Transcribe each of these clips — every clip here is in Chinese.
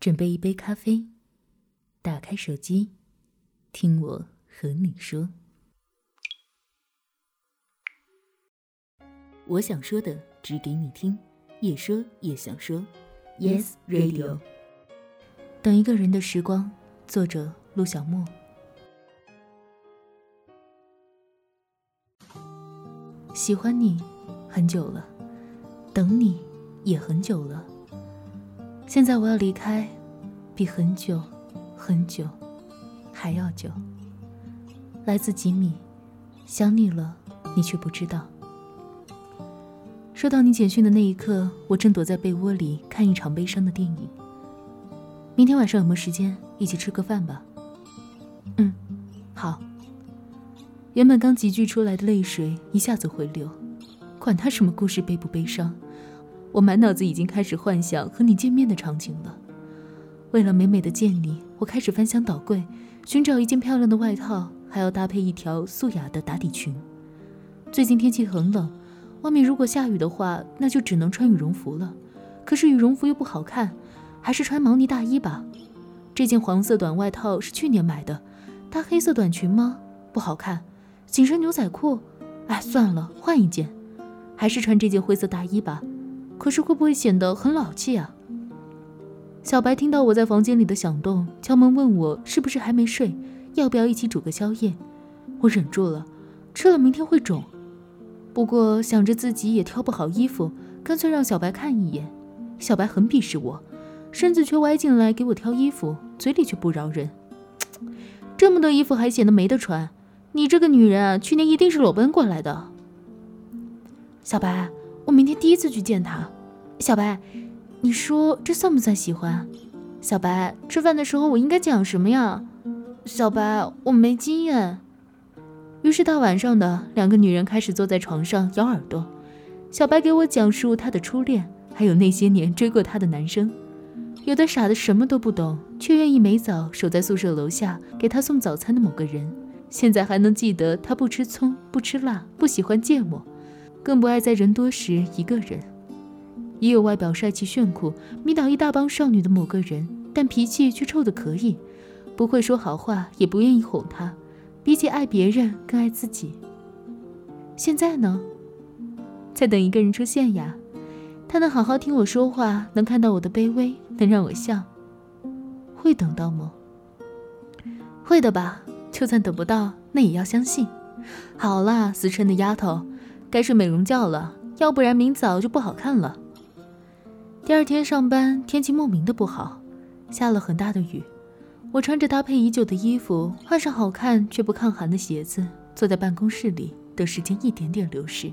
准备一杯咖啡，打开手机，听我和你说。我想说的，只给你听，也说也想说。Yes Radio。等一个人的时光，作者陆小莫。喜欢你很久了，等你也很久了。现在我要离开，比很久很久还要久。来自吉米，想你了，你却不知道。收到你简讯的那一刻，我正躲在被窝里看一场悲伤的电影。明天晚上有没有时间一起吃个饭吧？嗯，好。原本刚集聚出来的泪水一下子回流，管他什么故事悲不悲伤。我满脑子已经开始幻想和你见面的场景了。为了美美的见你，我开始翻箱倒柜，寻找一件漂亮的外套，还要搭配一条素雅的打底裙。最近天气很冷，外面如果下雨的话，那就只能穿羽绒服了。可是羽绒服又不好看，还是穿毛呢大衣吧。这件黄色短外套是去年买的，搭黑色短裙吗？不好看。紧身牛仔裤，哎，算了，换一件。还是穿这件灰色大衣吧。可是会不会显得很老气啊？小白听到我在房间里的响动，敲门问我是不是还没睡，要不要一起煮个宵夜。我忍住了，吃了明天会肿。不过想着自己也挑不好衣服，干脆让小白看一眼。小白很鄙视我，身子却歪进来给我挑衣服，嘴里却不饶人。这么多衣服还显得没得穿，你这个女人啊，去年一定是裸奔过来的。小白。我明天第一次去见他，小白，你说这算不算喜欢？小白，吃饭的时候我应该讲什么呀？小白，我没经验。于是大晚上的，两个女人开始坐在床上咬耳朵。小白给我讲述他的初恋，还有那些年追过他的男生。有的傻的什么都不懂，却愿意每早守在宿舍楼下给他送早餐的某个人，现在还能记得他不吃葱、不吃辣、不喜欢芥末。更不爱在人多时一个人。也有外表帅气炫酷、迷倒一大帮少女的某个人，但脾气却臭的可以，不会说好话，也不愿意哄她。比起爱别人，更爱自己。现在呢，在等一个人出现呀。他能好好听我说话，能看到我的卑微，能让我笑。会等到吗？会的吧。就算等不到，那也要相信。好啦，思琛的丫头。该睡美容觉了，要不然明早就不好看了。第二天上班，天气莫名的不好，下了很大的雨。我穿着搭配已久的衣服，换上好看却不抗寒的鞋子，坐在办公室里等时间一点点流逝。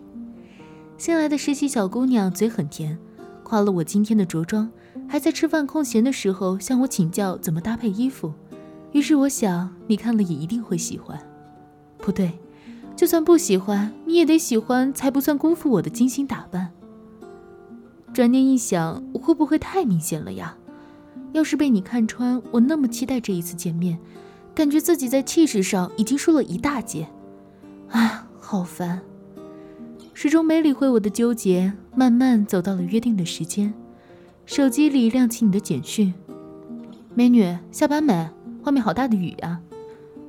新来的实习小姑娘嘴很甜，夸了我今天的着装，还在吃饭空闲的时候向我请教怎么搭配衣服。于是我想，你看了也一定会喜欢。不对。就算不喜欢，你也得喜欢，才不算辜负我的精心打扮。转念一想，会不会太明显了呀？要是被你看穿，我那么期待这一次见面，感觉自己在气势上已经输了一大截。啊，好烦！始终没理会我的纠结，慢慢走到了约定的时间。手机里亮起你的简讯：“美女，下班没？外面好大的雨呀。”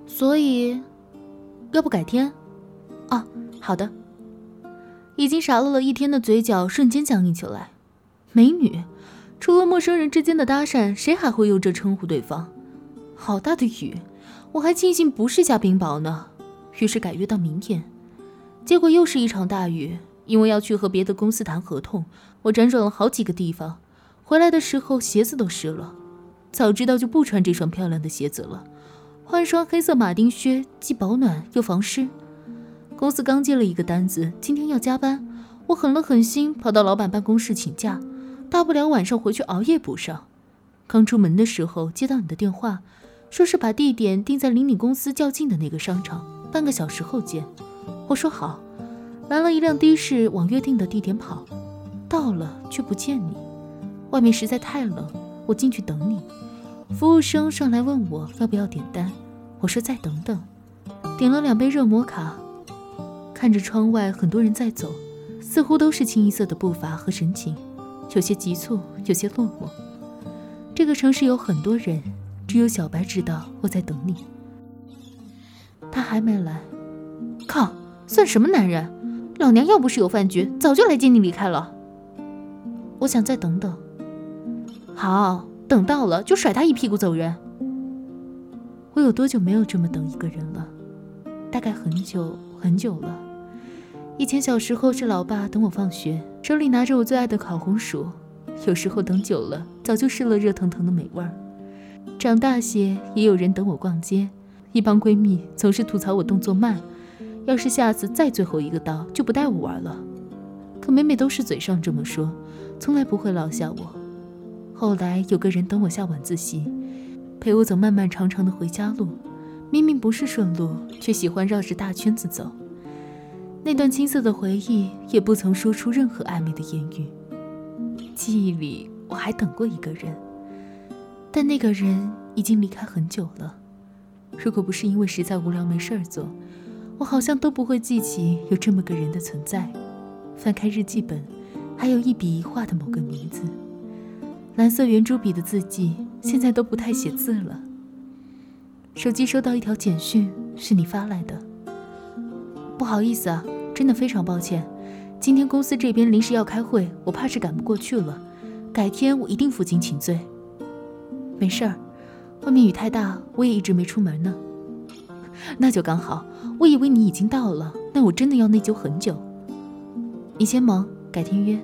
所以，要不改天？哦，好的。已经傻乐了一天的嘴角瞬间僵硬起来。美女，除了陌生人之间的搭讪，谁还会用这称呼对方？好大的雨，我还庆幸不是下冰雹呢。于是改约到明天，结果又是一场大雨。因为要去和别的公司谈合同，我辗转了好几个地方，回来的时候鞋子都湿了。早知道就不穿这双漂亮的鞋子了，换双黑色马丁靴，既保暖又防湿。公司刚接了一个单子，今天要加班。我狠了狠心，跑到老板办公室请假，大不了晚上回去熬夜补上。刚出门的时候接到你的电话，说是把地点定在离你公司较近的那个商场，半个小时后见。我说好，拦了一辆的士往约定的地点跑。到了却不见你，外面实在太冷，我进去等你。服务生上来问我要不要点单，我说再等等，点了两杯热摩卡。看着窗外，很多人在走，似乎都是清一色的步伐和神情，有些急促，有些落寞。这个城市有很多人，只有小白知道我在等你。他还没来，靠，算什么男人？老娘要不是有饭局，早就来接你离开了。我想再等等。好，等到了就甩他一屁股走人。我有多久没有这么等一个人了？大概很久很久了。以前小时候是老爸等我放学，手里拿着我最爱的烤红薯。有时候等久了，早就失了热腾腾的美味儿。长大些，也有人等我逛街，一帮闺蜜总是吐槽我动作慢。要是下次再最后一个到，就不带我玩了。可每每都是嘴上这么说，从来不会落下我。后来有个人等我下晚自习，陪我走漫漫长长的回家路，明明不是顺路，却喜欢绕着大圈子走。那段青涩的回忆，也不曾说出任何暧昧的言语。记忆里，我还等过一个人，但那个人已经离开很久了。如果不是因为实在无聊没事儿做，我好像都不会记起有这么个人的存在。翻开日记本，还有一笔一画的某个名字。蓝色圆珠笔的字迹，现在都不太写字了。手机收到一条简讯，是你发来的。不好意思啊，真的非常抱歉。今天公司这边临时要开会，我怕是赶不过去了。改天我一定负荆请罪。没事儿，外面雨太大，我也一直没出门呢。那就刚好，我以为你已经到了，那我真的要内疚很久。你先忙，改天约。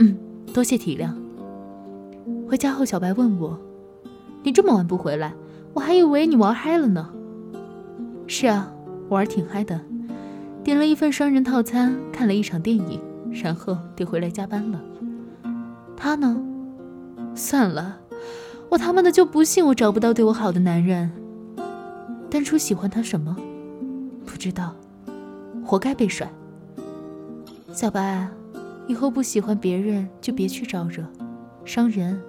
嗯，多谢体谅。回家后，小白问我：“你这么晚不回来，我还以为你玩嗨了呢。”是啊，玩挺嗨的。点了一份双人套餐，看了一场电影，然后得回来加班了。他呢？算了，我他妈的就不信我找不到对我好的男人。当初喜欢他什么？不知道，活该被甩。小白，以后不喜欢别人就别去招惹，伤人。